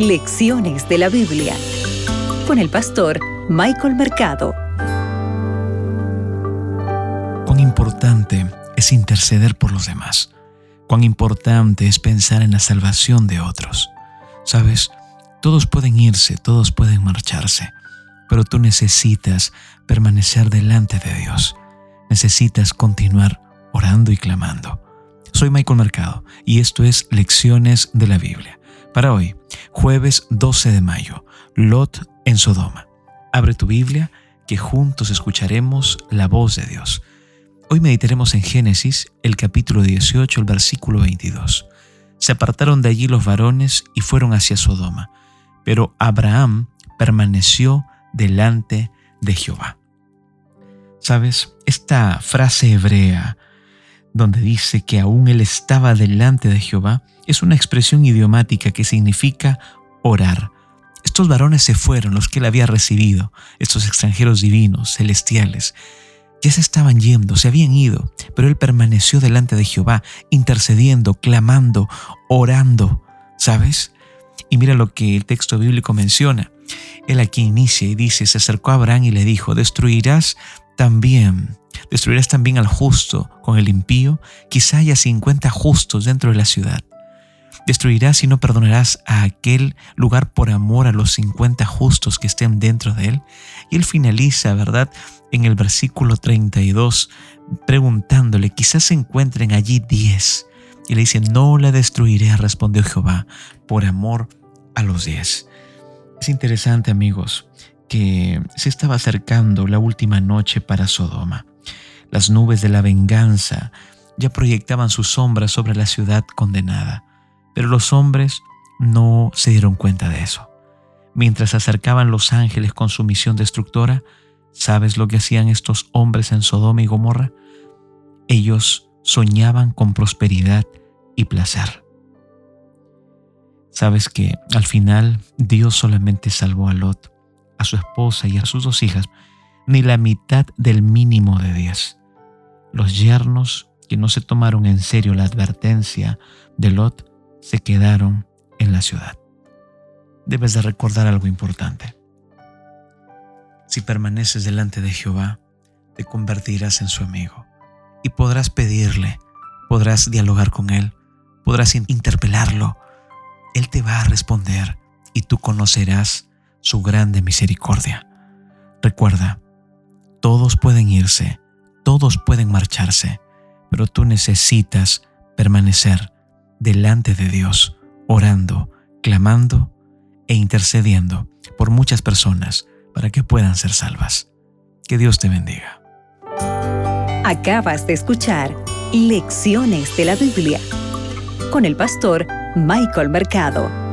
Lecciones de la Biblia con el pastor Michael Mercado. Cuán importante es interceder por los demás. Cuán importante es pensar en la salvación de otros. Sabes, todos pueden irse, todos pueden marcharse, pero tú necesitas permanecer delante de Dios. Necesitas continuar orando y clamando. Soy Michael Mercado y esto es Lecciones de la Biblia. Para hoy, jueves 12 de mayo, Lot en Sodoma. Abre tu Biblia que juntos escucharemos la voz de Dios. Hoy meditaremos en Génesis, el capítulo 18, el versículo 22. Se apartaron de allí los varones y fueron hacia Sodoma, pero Abraham permaneció delante de Jehová. Sabes, esta frase hebrea donde dice que aún él estaba delante de Jehová, es una expresión idiomática que significa orar. Estos varones se fueron, los que él había recibido, estos extranjeros divinos, celestiales. Ya se estaban yendo, se habían ido, pero él permaneció delante de Jehová, intercediendo, clamando, orando, ¿sabes? Y mira lo que el texto bíblico menciona. Él aquí inicia y dice, se acercó a Abraham y le dijo, destruirás también Destruirás también al justo con el impío, quizá haya 50 justos dentro de la ciudad. Destruirás y no perdonarás a aquel lugar por amor a los 50 justos que estén dentro de él. Y él finaliza, ¿verdad? En el versículo 32, preguntándole, quizás se encuentren allí 10. Y le dice, no la destruiré, respondió Jehová, por amor a los 10. Es interesante, amigos, que se estaba acercando la última noche para Sodoma. Las nubes de la venganza ya proyectaban sus sombras sobre la ciudad condenada, pero los hombres no se dieron cuenta de eso. Mientras se acercaban los ángeles con su misión destructora, ¿sabes lo que hacían estos hombres en Sodoma y Gomorra? Ellos soñaban con prosperidad y placer. Sabes que al final Dios solamente salvó a Lot, a su esposa y a sus dos hijas, ni la mitad del mínimo de diez. Los yernos que no se tomaron en serio la advertencia de Lot se quedaron en la ciudad. Debes de recordar algo importante. Si permaneces delante de Jehová, te convertirás en su amigo y podrás pedirle, podrás dialogar con él, podrás interpelarlo. Él te va a responder y tú conocerás su grande misericordia. Recuerda, todos pueden irse, todos pueden marcharse, pero tú necesitas permanecer delante de Dios, orando, clamando e intercediendo por muchas personas para que puedan ser salvas. Que Dios te bendiga. Acabas de escuchar Lecciones de la Biblia con el pastor Michael Mercado.